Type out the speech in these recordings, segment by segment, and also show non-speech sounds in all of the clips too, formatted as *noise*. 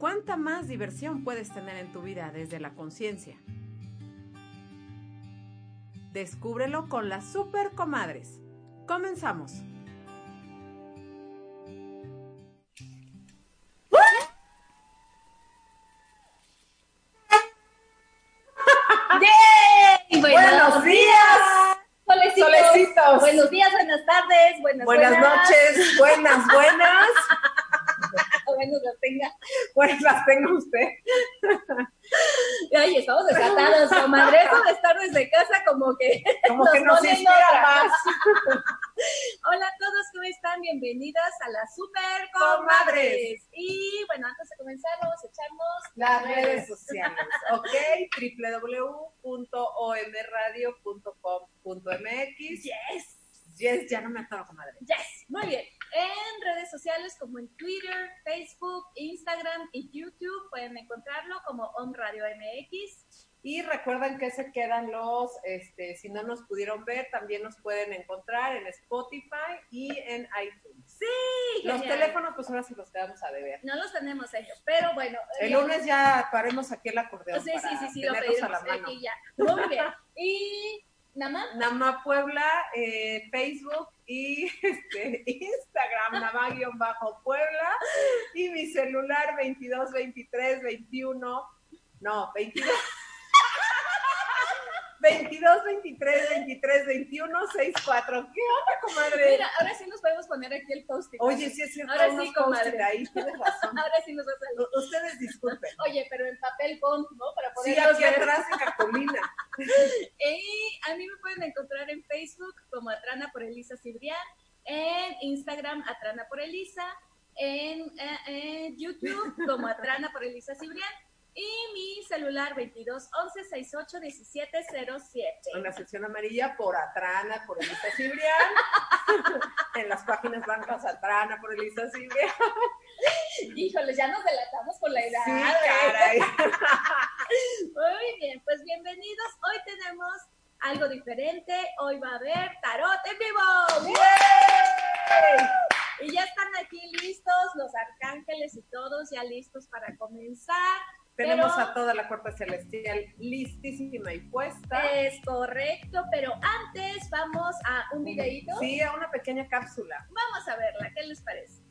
¿Cuánta más diversión puedes tener en tu vida desde la conciencia? Descúbrelo con las super comadres. Comenzamos. *laughs* ¡Yay! Buenos días. Solecitos. Solecitos. Buenos días, buenas tardes, buenas, Buenas noches, buenas, buenas. *laughs* Buenos las tenga. Buenas *laughs* las tenga usted. *laughs* Ay, estamos desatados, *laughs* comadre. Eso de estar desde casa como que Como nos que nos inspira más. Hola a todos, ¿cómo están? Bienvenidas a las Super Comadres. Comadres. Y bueno, antes de comenzar, vamos a echarnos Las redes sociales, ¿ok? www.omradio.com.mx. Yes. Yes, ya no me atoro, comadre. Yes, muy bien. En redes sociales como en Twitter, Facebook, Instagram y YouTube pueden encontrarlo como Om Radio MX. Y recuerden que se quedan los, este, si no nos pudieron ver, también nos pueden encontrar en Spotify y en iTunes. Sí, Los genial. teléfonos, pues ahora sí los quedamos a deber. No los tenemos ellos, pero bueno. El ya- lunes ya paremos aquí el acordeón Sí, sí, para sí, sí, lo tenerlos a pedimos la mano. aquí ya. Muy bien. Y nada más. Nama Puebla, eh, Facebook y *laughs* este, Instagram, Nama-Puebla y mi celular 22 23 21, no, 22 22 23 23 21 64. ¿Qué onda, comadre? Mira, ahora sí nos podemos poner aquí el post Oye, sí es cierto, Ahora sí, comadre. ahí, tienes razón. *laughs* Ahora sí nos va a salir. Ustedes disculpen. Oye, pero en papel bond, ¿no? Para Sí, poderlos aquí ver. atrás en cartulina. *laughs* Y a mí me pueden encontrar en Facebook como Atrana por Elisa Cibrián, en Instagram Atrana por Elisa, en, eh, YouTube como Atrana por Elisa Cibrián y mi celular 22 11 68 17 07. En la sección amarilla por Atrana, por Elisa Cibrián. *laughs* en las páginas blancas Atrana, por Elisa Cibrián. Híjole, ya nos delatamos con la edad. Sí, ¿eh? caray. *laughs* Muy bien, pues bienvenidos. Hoy tenemos algo diferente. Hoy va a haber tarot en vivo. Y ya están aquí listos los arcángeles y todos ya listos para comenzar. Tenemos Pero- a toda la cuerpa celestial listísima y puesta. Es correcto, pero antes vamos a un videíto. Sí, a una pequeña cápsula. Vamos a verla, ¿qué les parece?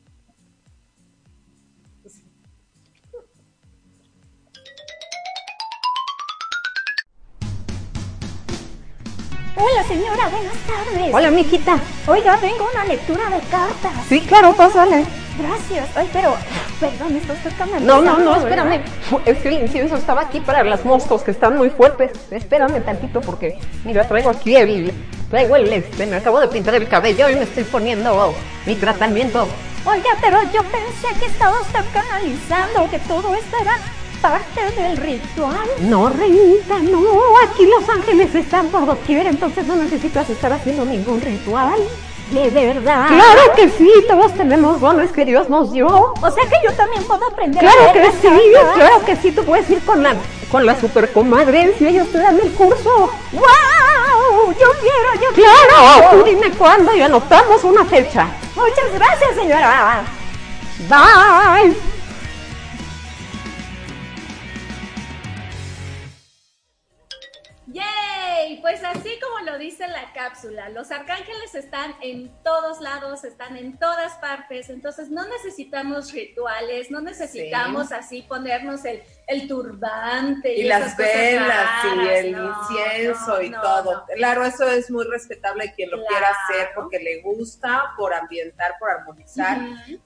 Hola señora, buenas tardes. Hola, mijita. Oiga, vengo a una lectura de cartas. Sí, claro, pásale. Gracias. Ay, pero, perdón, ¿está usted tan No, no, no, espérame. Verdad? Es que el incienso estaba aquí para las moscos que están muy fuertes. Espérame tantito porque, mira, traigo aquí el, traigo el este, me acabo de pintar el cabello y me estoy poniendo mi tratamiento. Oiga, pero yo pensé que estaba usted canalizando, que todo esto era parte del ritual. No, reinita, no, aquí los ángeles están por doquier, entonces no necesitas estar haciendo ningún ritual. De verdad. Claro que sí, todos tenemos dones que Dios nos dio. O sea que yo también puedo aprender Claro que sí, claro que sí, tú puedes ir con la, con la supercomadres y ellos te dan el curso. ¡Wow! Yo quiero, yo Claro, quiero. tú dime cuándo y anotamos una fecha. Muchas gracias, señora. Bye. Pues así como lo dice la cápsula, los arcángeles están en todos lados, están en todas partes, entonces no necesitamos rituales, no necesitamos así ponernos el, el turbante y, Y las velas y el no, incienso no, y no, todo. Claro, eso es muy respetable quien lo Claro. quiera hacer porque le gusta, por ambientar, por armonizar.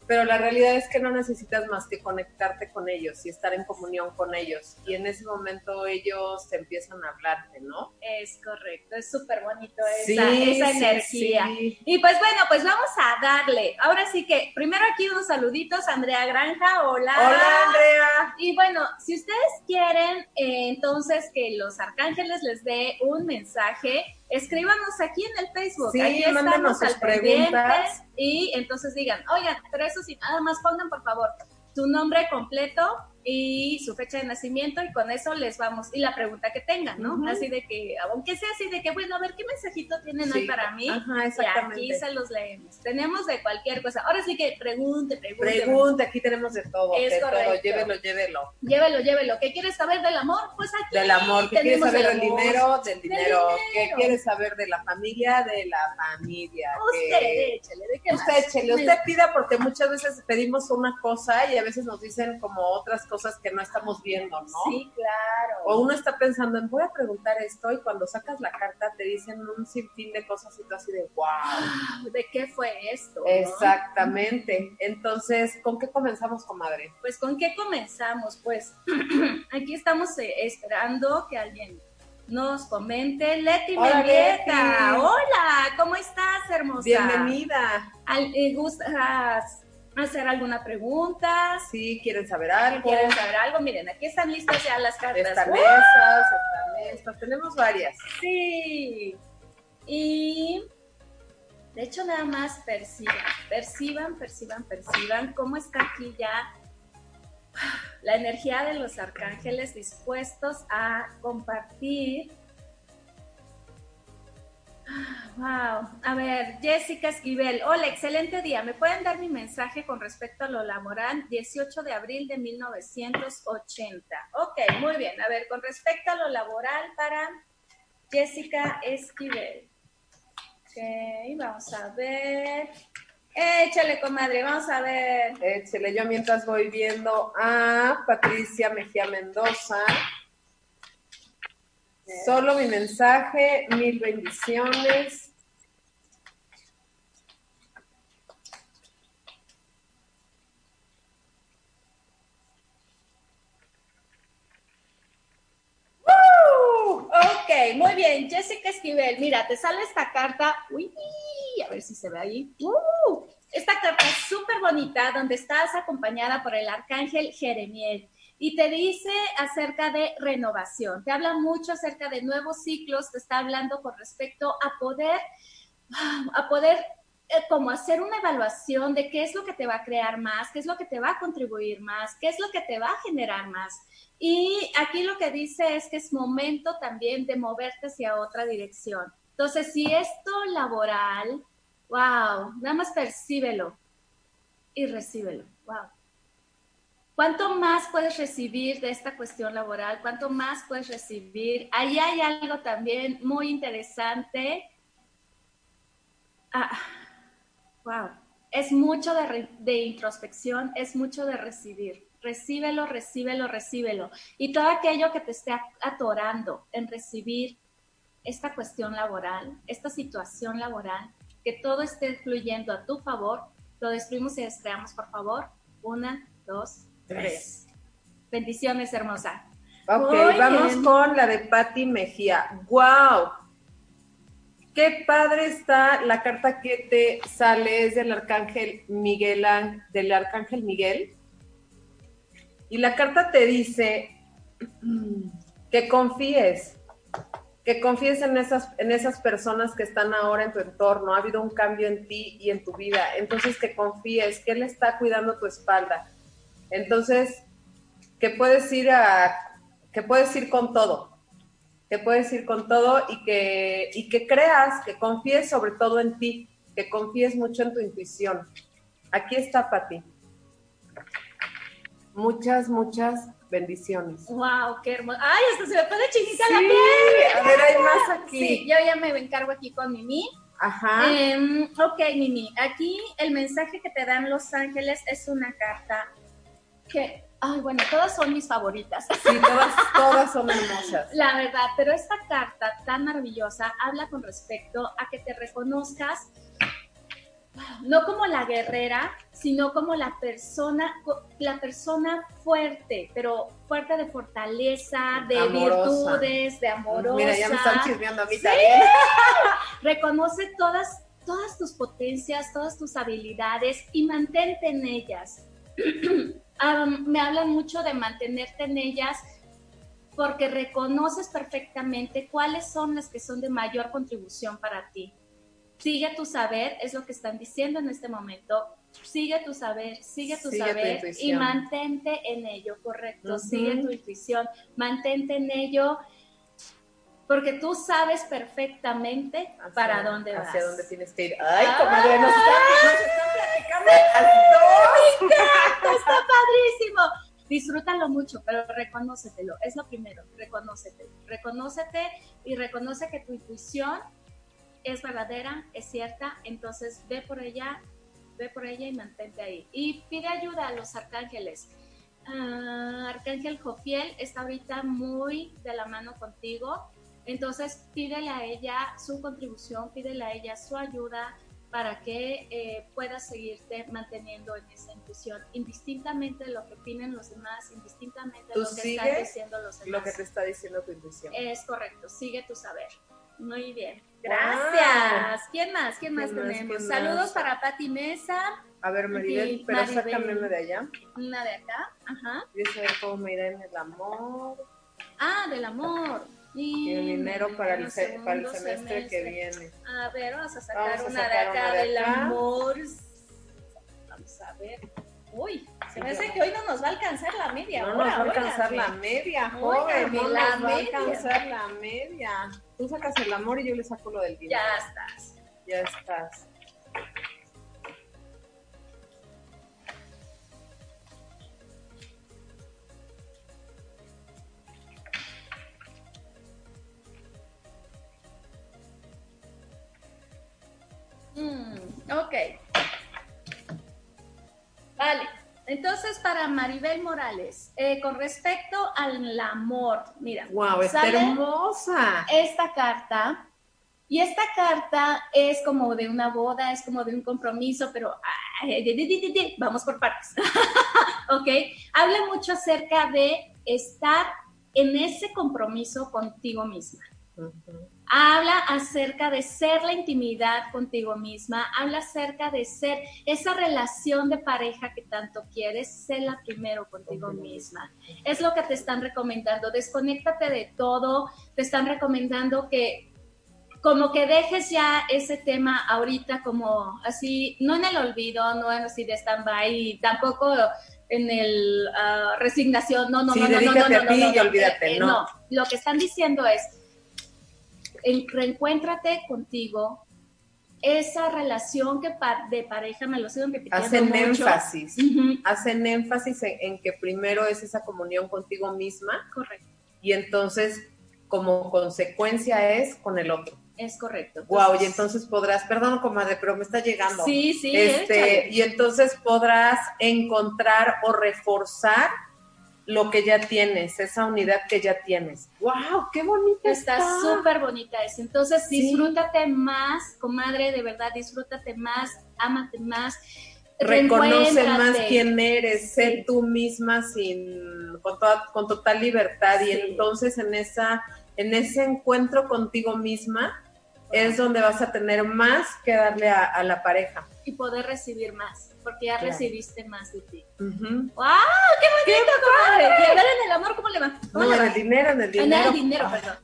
Pero la realidad es que no necesitas más que conectarte con ellos y estar en comunión con ellos. Y en ese momento ellos te empiezan a hablarte, ¿no? Es correcto, es súper bonito esa, Sí, esa sí, energía. sí. Y pues bueno, pues vamos a darle. Ahora sí que, primero aquí unos saluditos, Andrea Granja, hola. Hola, Andrea. Y bueno, si ustedes quieren eh, entonces que los arcángeles les dé un mensaje, escríbanos aquí en el Facebook. Sí, mándenos estamos al preguntas. y entonces digan, oigan, pero eso sí, nada más pongan por favor su nombre completo y su fecha de nacimiento y con eso les vamos y la pregunta que tengan, ¿no? Así de que, aunque sea así de que, bueno, a ver qué mensajito tienen hoy Sí. para mí. Ajá, Y aquí se los leemos. Tenemos de cualquier cosa. Ahora sí que pregunte, pregunte. Pregunta, aquí tenemos de todo, Es de todo, correcto. llévelo, llévelo. Llévelo, llévelo. ¿Qué quieres saber del amor? Pues aquí. Del amor, ¿qué quieres saber el del dinero? Del dinero. ¿Qué quieres saber de la familia? De la familia. Usted, ¿Qué- échele, ¿de qué Usted, más? usted pida porque muchas veces pedimos una cosa y a veces nos dicen como otras cosas que no estamos viendo, ¿no? Sí, claro. O uno está pensando en voy a preguntar esto y cuando sacas la carta te dicen un sinfín de cosas y tú así de wow. ¿De qué fue esto? no? Exactamente. Entonces, ¿con qué comenzamos, comadre? Pues, ¿con qué comenzamos? Pues, *clears throat* aquí estamos eh, esperando que alguien nos comente. Leti Hola, Mendieta. Leti. Hola, ¿cómo estás, hermosa? Bienvenida. Al- eh, ¿Gustas hacer alguna pregunta? Si quieren saber algo, ¿Quieren saber algo? Miren, aquí están listas ya las cartas. están esas, están estas, tenemos varias. Sí. Y de hecho nada más perciban, perciban, perciban, perciban cómo está aquí ya la energía de los arcángeles dispuestos a compartir. Wow. A ver, Jessica Esquivel. Hola, excelente día. ¿Me pueden dar mi mensaje con respecto a lo laboral? 18 de abril de 1980. Ok, muy bien. A ver, con respecto a lo laboral para Jessica Esquivel. Ok, vamos a ver. Échale, comadre, vamos a ver. Échele, yo mientras voy viendo a Patricia Mejía Mendoza. Solo mi mensaje, mil bendiciones. ¡Uh! Ok, muy bien. Jessica Esquivel, mira, te sale esta carta. Uy, a ver si se ve ahí. ¡Uh! Esta carta es súper bonita, donde estás acompañada por el arcángel Jeremiel. Y te dice acerca de renovación, te habla mucho acerca de nuevos ciclos, te está hablando con respecto a poder, a poder eh, como hacer una evaluación de qué es lo que te va a crear más, qué es lo que te va a contribuir más, qué es lo que te va a generar más. Y aquí lo que dice es que es momento también de moverte hacia otra dirección. Entonces, si esto laboral, wow, nada más percíbelo y recíbelo, wow. ¿Cuánto más puedes recibir de esta cuestión laboral? ¿Cuánto más puedes recibir? Ahí hay algo también muy interesante. Ah, wow. Es mucho de, introspección, es mucho de recibir. Recíbelo, recíbelo, recíbelo. Y todo aquello que te esté atorando en recibir esta cuestión laboral, esta situación laboral, que todo esté fluyendo a tu favor, Lo destruimos y descreamos, por favor. Una, dos, tres. Bendiciones, hermosa. Ok, Muy vamos bien. con la de Patti Mejía. ¡Wow! Qué padre está la carta que te sale, es del arcángel Miguel, del arcángel Miguel. Y la carta te dice *clears throat* que confíes, que confíes en esas, en esas personas que están ahora en tu entorno. Ha habido un cambio en ti y en tu vida. Entonces que confíes, que Él está cuidando tu espalda. Entonces, que puedes ir a, que puedes ir con todo, que puedes ir con todo y que, y que creas, que confíes sobre todo en ti, que confíes mucho en tu intuición. Aquí está para ti. Muchas, muchas bendiciones. Wow, qué hermoso. Ay, hasta se me pone chinita la Sí, piel. a ver, hay más aquí. Sí, yo ya me encargo aquí con Mimi. Ajá. Em, ok, Mimi, aquí el mensaje que te dan los ángeles es una carta que, ay, bueno, todas son mis favoritas. Sí, todas, todas son hermosas. La verdad, pero esta carta tan maravillosa habla con respecto a que te reconozcas no como la guerrera, sino como la persona, la persona fuerte, pero fuerte de fortaleza, de Amorosa. virtudes, de amorosa. Mira, ya me están chismeando a mí Sí. también. *laughs* Reconoce todas, todas tus potencias, todas tus habilidades y mantente en ellas. *clears throat* Am, me hablan mucho de mantenerte en ellas porque reconoces perfectamente cuáles son las que son de mayor contribución para ti. Sigue tu saber, es lo que están diciendo en este momento. Sigue tu saber, sigue tu Sigue tu saber y mantente en ello, correcto. Sigue tu intuición, mantente en ello porque tú sabes perfectamente Hacia- para dónde vas. Hacia dónde tienes que ir. Ay, Ah. comadre, nos están, nos están platicando. Está padrísimo. Disfrútalo mucho, pero reconócetelo. Es lo primero, reconócete. Reconócete y reconoce que tu intuición es verdadera, es cierta. Entonces ve por ella, ve por ella y mantente ahí. Y pide ayuda a los arcángeles. Ah, Arcángel Jofiel está ahorita muy de la mano contigo. Entonces pídele a ella su contribución, pídele a ella su ayuda para que eh, puedas seguirte manteniendo en esa intuición, indistintamente de lo que opinen los demás, indistintamente de lo que están diciendo los demás. Lo que te está diciendo tu intuición. Es correcto, sigue tu saber. Muy bien. Wow. Gracias. ¿Quién más? ¿Quién más ¿Quién más? tenemos? ¿Quién Saludos más? para Pati Mesa, A ver, Maribel, pero Maribel. sácame una de allá. una de acá. Ajá. Quiero saber cómo me irá en el amor Ah, del amor. Y el dinero para el, el se- para el semestre que viene. A ver, vamos a sacar Vamos a una de acá una de del amor. Vamos a ver. Uy, se me hace que hoy no nos va a alcanzar la media No nos hora. va a alcanzar la media, joven. Óigame, No la nos va a alcanzar la media. Tú sacas el amor y yo le saco lo del dinero. Ya estás. Ya estás. Mm, ok. Vale. Entonces, para Maribel Morales, eh, con respecto al amor, mira, Wow, está hermosa. esta carta y esta carta es como de una boda, es como de un compromiso, pero ay, vamos por partes. *laughs* ok, habla mucho acerca de estar en ese compromiso contigo misma. Ujú. Habla acerca de ser la intimidad contigo misma, habla acerca de ser esa relación de pareja que tanto quieres, séla primero contigo misma. Es lo que te están recomendando, desconéctate de todo, te están recomendando que como que dejes ya ese tema ahorita como así, no en el olvido, no en así de stand-by, y tampoco en el ah, resignación, no, no, Sí, no, no, no, no, dedícate no, a no, ti no, y no, olvídate, eh, eh, no. Lo que están diciendo es, en- reencuéntrate contigo, esa relación que pa- de pareja, me lo siguen repitiendo Hacen mucho. énfasis. Hacen énfasis en, en que primero es esa comunión contigo misma correcto, y entonces como consecuencia es con el otro. es correcto. Wow, y entonces podrás, perdón comadre, pero me está llegando. Sí, sí, este, échale. y entonces podrás encontrar o reforzar lo que ya tienes, esa unidad que ya tienes. ¡Wow! ¡Qué bonita está! Súper bonita eso. Entonces, Sí. disfrútate más, comadre, de verdad, disfrútate más, ámate más. reconoce más quién eres, sé Sí. tú misma sin con, toda- con total libertad y entonces en esa en ese encuentro contigo misma es donde vas a tener más que darle a, a la pareja. y poder recibir más, porque ya Claro. recibiste más de ti. Ujú. ¡Wow! ¡Qué bonito, comadre! Y ver en el amor, ¿cómo le va? ¿Cómo No, en el dinero, en el En dinero. el dinero, perdón.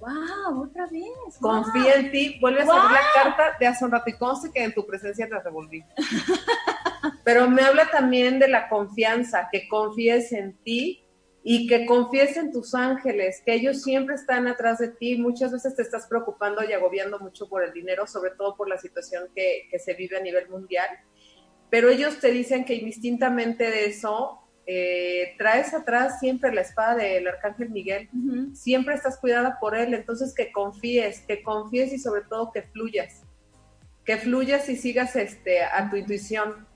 ¡Wow! Otra vez. Confía en ti, vuelve a salir la carta de hace un rato y conste que en tu presencia la revolví. *laughs* Pero me habla también de la confianza, que confíes en ti y que confíes en tus ángeles, que ellos siempre están atrás de ti. Muchas veces te estás preocupando y agobiando mucho por el dinero, sobre todo por la situación que, que se vive a nivel mundial. Pero ellos te dicen que indistintamente de eso, eh, traes atrás siempre la espada del arcángel Miguel siempre estás cuidada por él, entonces que confíes, que confíes y sobre todo que fluyas, que fluyas y sigas este a tu intuición.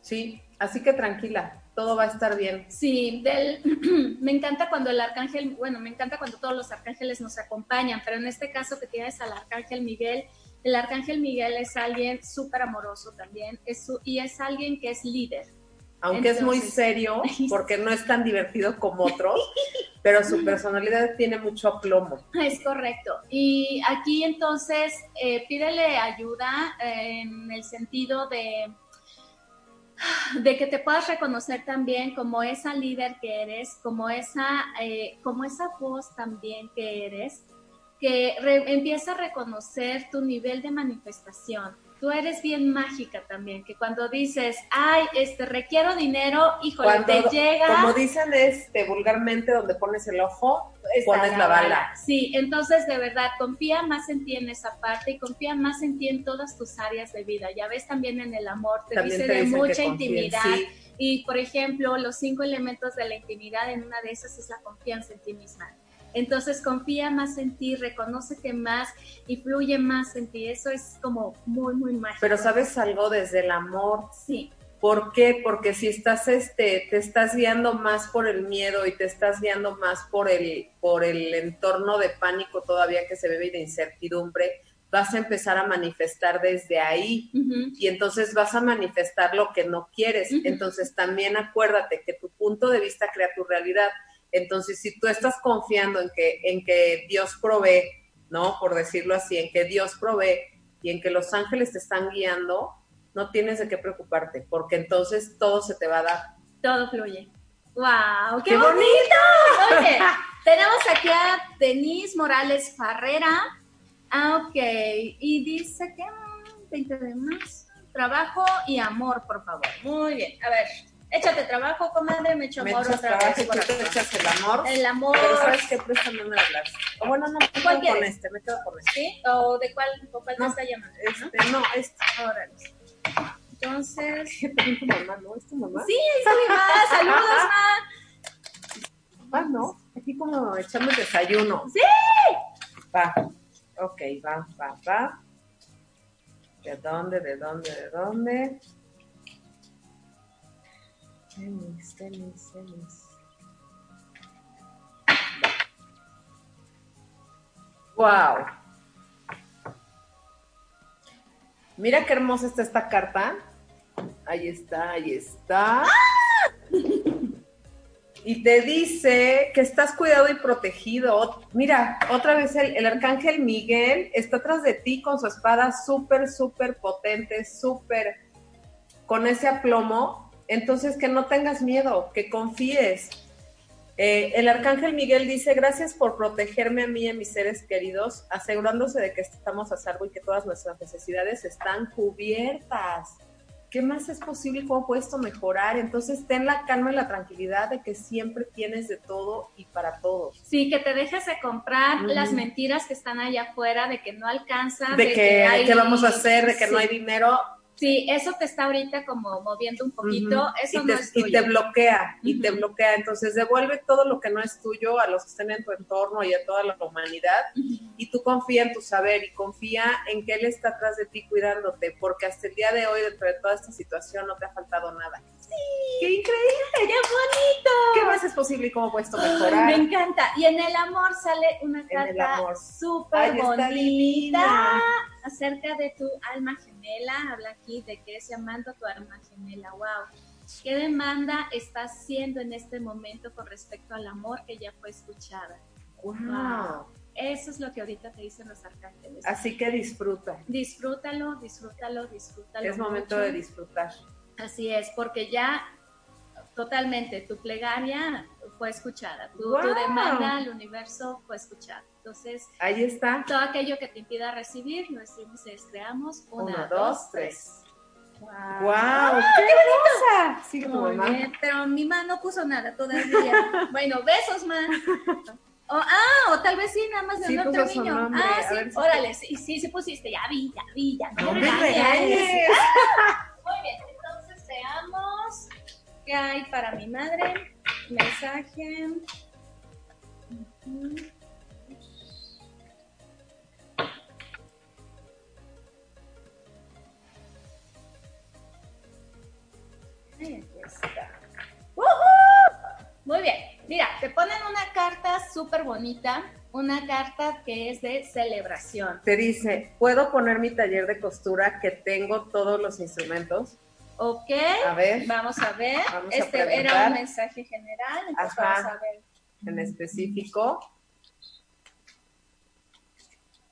Sí, así que tranquila, todo va a estar bien. Sí, del, *clears throat* me encanta cuando el arcángel, bueno, me encanta cuando todos los arcángeles nos acompañan, pero en este caso que tienes al arcángel Miguel, el arcángel Miguel es alguien súper amoroso también, es su- y es alguien que es líder. Aunque es muy serio, *laughs* porque no es tan divertido como otros, *laughs* pero su personalidad tiene mucho plomo. Es correcto. Y aquí entonces eh, pídele ayuda eh, en el sentido de, de que te puedas reconocer también como esa líder que eres, como esa, eh, como esa voz también que eres, que re- empieza a reconocer tu nivel de manifestación. Tú eres bien mágica también, que cuando dices, ay, este, requiero dinero, híjole, Cuando, te llega... como dicen este vulgarmente, donde pones el ojo, pones la bala. Sí, entonces de verdad confía más en ti en esa parte y confía más en ti en todas tus áreas de vida. Ya ves también en el amor, te También dice te de mucha intimidad. sí. Y por ejemplo, los cinco elementos de la intimidad, en una de esas es la confianza en ti misma. Entonces confía más en ti, reconócete más y fluye más en ti. Eso es como muy, muy mágico. Pero sabes algo desde el amor, Sí, ¿Por qué? Porque si estás, este, te estás guiando más por el miedo y te estás guiando más por el, por el entorno de pánico todavía que se vive y de incertidumbre, vas a empezar a manifestar desde ahí y entonces vas a manifestar lo que no quieres. Entonces también acuérdate que tu punto de vista crea tu realidad. Entonces, si tú estás confiando en que, en que Dios provee, ¿no? Por decirlo así, en que Dios provee y en que los ángeles te están guiando, no tienes de qué preocuparte, porque entonces todo se te va a dar. todo fluye. ¡Wow! ¡Qué, ¡Qué bonito! Oye, *laughs* tenemos aquí a Denise Morales Farrera. Ah, ok. Y dice que mm, 20 de más. Trabajo y amor, por favor. Muy bien. A ver, échate trabajo, comadre. Me echo Me amor otra trabajo vez. por tú te acá. echas el amor. El amor. Pero sabes qué, préstame una las. O bueno, no, me quedo ¿Cuál con este, me quedo con este. ¿Sí? ¿O de cuál, o cuál No, te está llamando? Este, no, este. Órale. Entonces. *laughs* ¿Qué tu mamá, no? ¿Es tu mamá? Sí, está mi mamá. *laughs* Saludos, ma. Ah, no. Aquí como echando el desayuno. Sí. Va. Ok, va, va, va. ¿De dónde, de dónde, de dónde? Tenis, tenis, tenis. Wow. Mira qué hermosa está esta carta. Ahí está, ahí está. Y te dice que estás cuidado y protegido. Mira, otra vez el, el arcángel Miguel está atrás de ti con su espada súper, súper potente, súper con ese aplomo. Entonces, que no tengas miedo, que confíes. Eh, el arcángel Miguel dice, gracias por protegerme a mí y a mis seres queridos, asegurándose de que estamos a salvo y que todas nuestras necesidades están cubiertas. ¿Qué más es posible? ¿Cómo puedes esto mejorar? Entonces, ten la calma y la tranquilidad de que siempre tienes de todo y para todos. Sí, que te dejes de comprar las mentiras que están allá afuera, de que no alcanza, De que, hay- ¿qué vamos a hacer? De que sí. no hay dinero. Sí, eso te está ahorita como moviendo un poquito, eso y, te, no es y tuyo. te bloquea, y te bloquea. Entonces, devuelve todo lo que no es tuyo a los que estén en tu entorno y a toda la humanidad. Y tú confía en tu saber y confía en que Él está atrás de ti cuidándote, porque hasta el día de hoy, dentro de toda esta situación, no te ha faltado nada. ¡Qué increíble! ¡Qué bonito! ¿Qué más es posible y cómo puedes mejorar? me encanta. Y en el amor sale una carta súper bonita acerca de tu alma gemela. Habla aquí de que es llamando a tu alma gemela. ¡Wow! ¿Qué demanda estás haciendo en este momento con respecto al amor que ya fue escuchada? Wow. Eso es lo que ahorita te dicen los arcángeles. Así que disfruta. Disfrútalo, disfrútalo, disfrútalo. Es momento mucho. de disfrutar. Así es, porque ya totalmente tu plegaria fue escuchada, tu, demanda al universo fue escuchada. Entonces, Ahí está. todo aquello que te impida recibir, lo decimos y creamos. Una, Uno, dos, dos, tres. ¡Wow! ¡Qué hermosa! Sigue tu Muy mamá. bien, pero mi mamá no puso nada todavía. *laughs* bueno, besos, man. *laughs* O, ah, o tal vez sí, nada más de Sí un otro niño. Ah, sí, si- órale, sí, sí, sí pusiste, ya vi, ya vi, ya. No me regañes. *laughs* qué hay para mi madre. Mensaje. Ahí está. Muy bien, mira, te ponen una carta súper bonita, una carta que es de celebración. Te dice, ¿puedo poner mi taller de costura que tengo todos los instrumentos? Ok, A ver, vamos a ver. Vamos a este era un mensaje general, entonces Ajá. vamos a ver. en específico.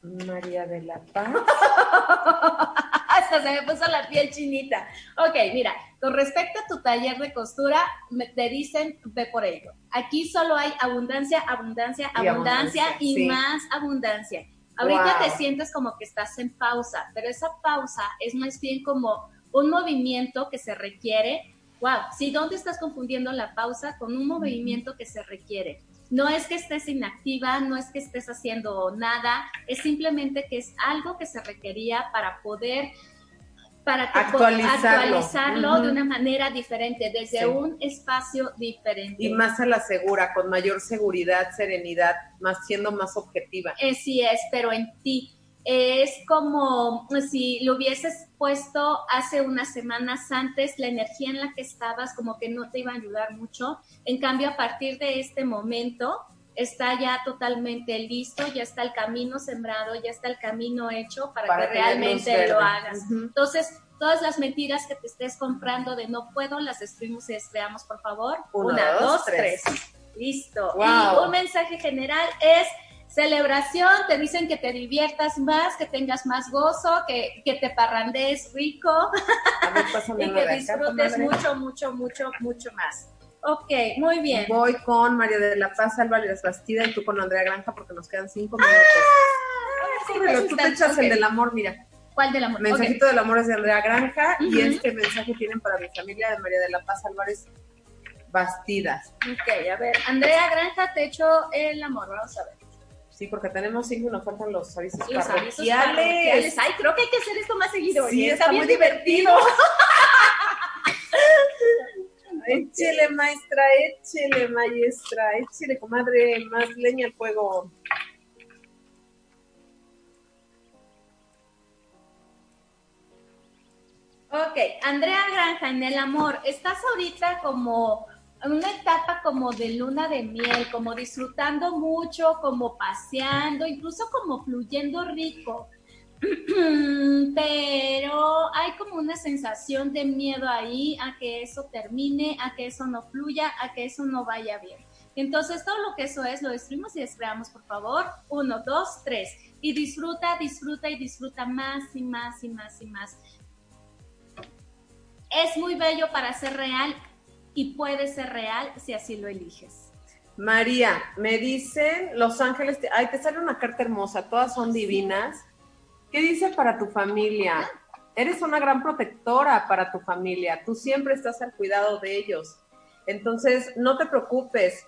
María de la Paz. *laughs* Hasta se me puso la piel chinita. Ok, mira, con respecto a tu taller de costura, me- te dicen ve por ello. Aquí solo hay abundancia, abundancia, Y abundancia abundancia, y sí. más abundancia. Ahorita Wow. te sientes como que estás en pausa, pero esa pausa es más bien como un movimiento que se requiere. Wow, sí, ¿dónde estás confundiendo la pausa con un movimiento que se requiere? No es que estés inactiva, no es que estés haciendo nada, es simplemente que es algo que se requería para poder para que Actualizarlo. de una manera diferente, desde Sí. un espacio diferente. Y más a la segura, con mayor seguridad, serenidad, más siendo más objetiva. Eh, sí es, pero en ti. Es como si lo hubieses puesto hace unas semanas antes, la energía en la que estabas como que no te iba a ayudar mucho. En cambio, a partir de este momento, está ya totalmente listo, ya está el camino sembrado, ya está el camino hecho para, Para que realmente lo hagas. Entonces, todas las mentiras que te estés comprando de no puedo, las destruimos y descreamos, por favor. Uno, Una, dos, dos, tres. tres. Listo. Wow. Y un mensaje general es celebración, te dicen que te diviertas más, que tengas más gozo, que, que te parrandees rico *laughs* y que disfrutes mucho, mucho, mucho, mucho más. Ok, muy bien. Voy con María de la Paz Álvarez Bastida y tú con Andrea Granja porque nos quedan cinco minutos. Ah, sí, Córrelo, pues tú te echas el del amor, mira. ¿Cuál del amor? Mensajito del amor es de Andrea Granja y este mensaje tienen para mi familia de María de la Paz Álvarez Bastidas. Ok, a ver, Andrea Granja, te echo el amor, vamos a ver. Sí, porque tenemos cinco y nos faltan los avisos Los avisos parroquiales. parroquiales. Ay, creo que hay que hacer esto más seguido. Sí, está muy divertido. *laughs* Échele, maestra, échele, maestra, échele, comadre, más leña al fuego. Ok, Andrea Granja, en el amor, estás ahorita como una etapa como de luna de miel, como disfrutando mucho, como paseando, incluso como fluyendo rico. *clears throat* Pero hay como una sensación de miedo ahí a que eso termine, a que eso no fluya, a que eso no vaya bien. Entonces, todo lo que eso es, lo destruimos y descreamos, por favor. Uno, dos, tres. Y disfruta, disfruta y disfruta más y más y más y más es muy bello para ser real y puede ser real si así lo eliges. María, me dicen Los Ángeles, te- ay, te sale una carta hermosa, todas son divinas. ¿Qué dice para tu familia? Eres una gran protectora para tu familia, tú siempre estás al cuidado de ellos. Entonces, no te preocupes,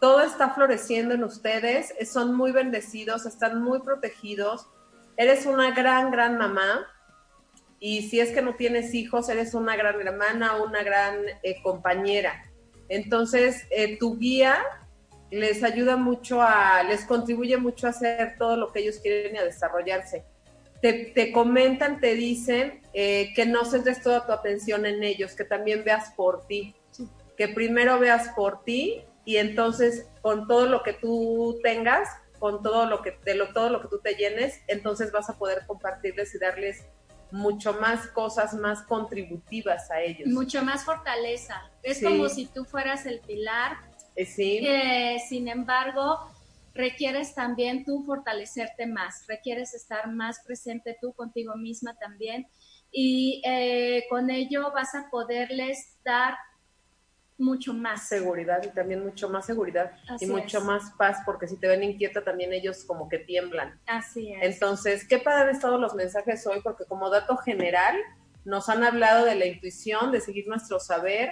todo está floreciendo en ustedes, son muy bendecidos, están muy protegidos. Eres una gran, gran mamá. Y si es que no tienes hijos, eres una gran hermana, una gran eh, compañera. Entonces, eh, tu guía les ayuda mucho a, les contribuye mucho a hacer todo lo que ellos quieren y a desarrollarse. te, te comentan, te dicen eh, que no centres toda tu atención en ellos, que también veas por ti, que primero veas por ti y entonces con todo lo que tú tengas, con todo lo que de lo, todo lo que tú te llenes, entonces vas a poder compartirles y darles mucho más cosas más contributivas a ellos. Mucho más fortaleza. Es Sí. como si tú fueras el pilar. Eh, sí, Eh, sin embargo, requieres también tú fortalecerte más, requieres estar más presente tú contigo misma también y eh, con ello vas a poderles dar mucho más. seguridad y también mucho más seguridad Así y mucho es. más paz, porque si te ven inquieta también ellos como que tiemblan. Así es. Entonces, qué padre han estado los mensajes hoy, porque como dato general nos han hablado de la intuición, de seguir nuestro saber,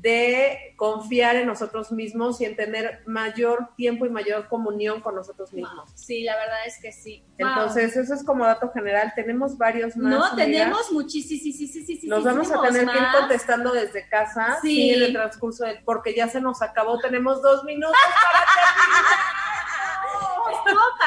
de confiar en nosotros mismos y en tener mayor tiempo y mayor comunión con nosotros mismos. Sí, la verdad es que sí. Wow. Entonces, eso es como dato general. Tenemos varios más. no, tenemos muchísimos. Nos vamos a tener que ir contestando desde casa Sí. sí, en el transcurso del, porque ya se nos acabó, tenemos dos minutos para Estuvo *laughs*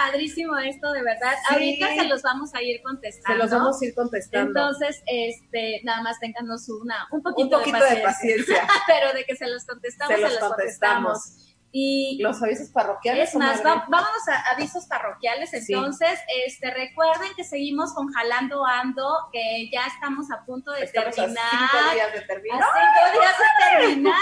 padrísimo esto, de verdad. Sí. Ahorita se los vamos a ir Se contestando. los vamos a ir contestando. Entonces, este, nada más ténganos una, un poquito, un poquito de paciencia. *laughs* pero de que se los contestamos, Se se los contestamos. contestamos. Y Los avisos parroquiales. es más, va- vámonos a avisos parroquiales. Sí. Entonces, este, recuerden que seguimos con Jalando Ando, que ya estamos a punto de Estamos a terminar. cinco días de terminar. A cinco días de terminar,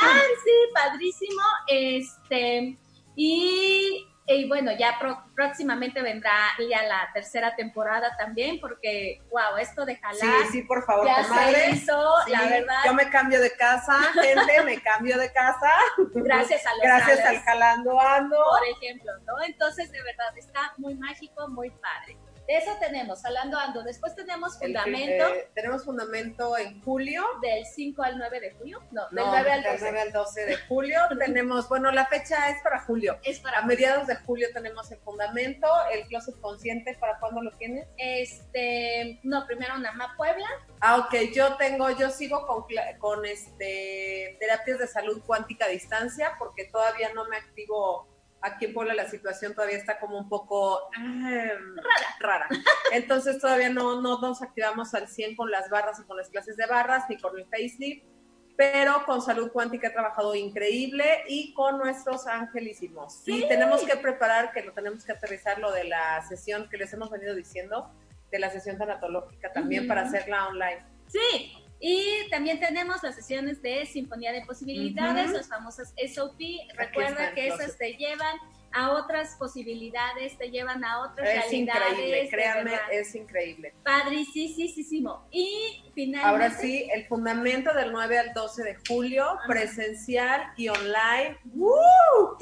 sí, padrísimo. Este, y, y bueno, ya pro- próximamente vendrá ya la tercera temporada también, porque, wow, esto de Sí, jalar sí, por favor, ya comadre. se hizo, Sí, la verdad, Yo me cambio de casa, *laughs* gente, me cambio de casa. gracias a los Gracias al jalando ando. por ejemplo, ¿no? Entonces, de verdad, está muy mágico, muy padre. De eso tenemos, Jalando Ando. Después tenemos El- Fundamento, eh, tenemos fundamento en julio. del 5 al 9 de julio, no, del No, 9 al del 12. 9 al 12 de julio. *laughs* tenemos, bueno, la fecha es para julio. Es A para mediados de julio tenemos el fundamento, el closet consciente, ¿para cuándo lo tienes? Este, no, primero Nama Puebla, Ah, ok, yo tengo, yo sigo con, con este terapias de salud cuántica a distancia, porque todavía no me activo aquí en Puebla la situación todavía está como un poco rara. rara. Entonces todavía no, no nos activamos al 100 con las barras y con las clases de barras, ni con el facelift, pero con salud cuántica he trabajado increíble y con nuestros angelísimos. Y tenemos que preparar, que lo tenemos que aterrizar, lo de la sesión que les hemos venido diciendo, de la sesión tanatológica también Ujú. para hacerla online. Sí, y también tenemos las sesiones de Sinfonía de Posibilidades, Ujú. las famosas SOP. Recuerda que esas te llevan a otras posibilidades, te llevan a otras Es realidades. increíble, verdad. es increíble. Padricísimo. Y finalmente. Ahora sí, el fundamento del 9 al 12 de julio, Ajá. presencial y online. ¡Woo!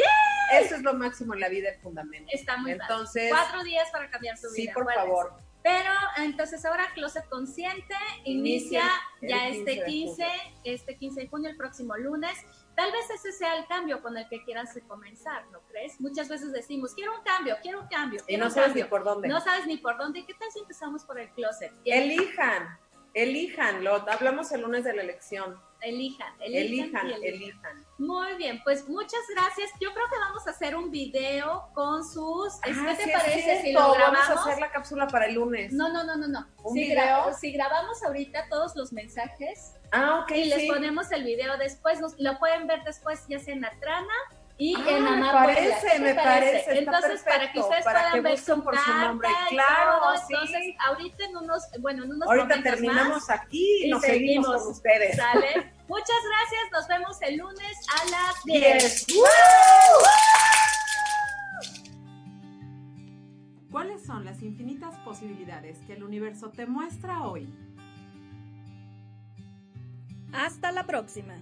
Eso es lo máximo en la vida, el fundamento. Está muy padre. Entonces, Cuatro días para cambiar sí, vida. por acuérdense. favor. Pero entonces ahora Closet Consciente inicia, ya 15 este de 15, este 15 de junio, el próximo lunes. Tal vez ese sea el cambio con el que quieras comenzar, ¿no crees? Muchas veces decimos, quiero un cambio, quiero un cambio, Y no un sabes cambio. ni por dónde. No sabes ni por dónde. ¿Qué tal si empezamos por el closet? Elijan, elijan. Lo hablamos el lunes de la elección. Elijan, Elijan, elijan, y elijan. elijan. Muy bien, pues muchas gracias. Yo creo que vamos a hacer un video con sus... ¿Qué Ah, te sí, es parece si lo grabamos? Vamos a hacer la cápsula para el lunes. No, no, no, no, no. ¿Un si, video? si grabamos ahorita todos los mensajes Ah, ok, y les sí. ponemos el video después, nos- lo pueden ver después ya sea en Atrana y Ah, en me Amar parece, Puebla. ¿Qué te me parece, está Entonces, para que ustedes para puedan que ver su por su carta nombre. Claro, todo. sí. Entonces, ahorita en unos, bueno, en unos Ahorita momentos terminamos más, aquí y y nos seguimos seguimos. con ustedes. ¿sale? Muchas gracias, nos vemos el lunes a las 10. 10. ¿Cuáles son las infinitas posibilidades que el universo te muestra hoy? Hasta la próxima.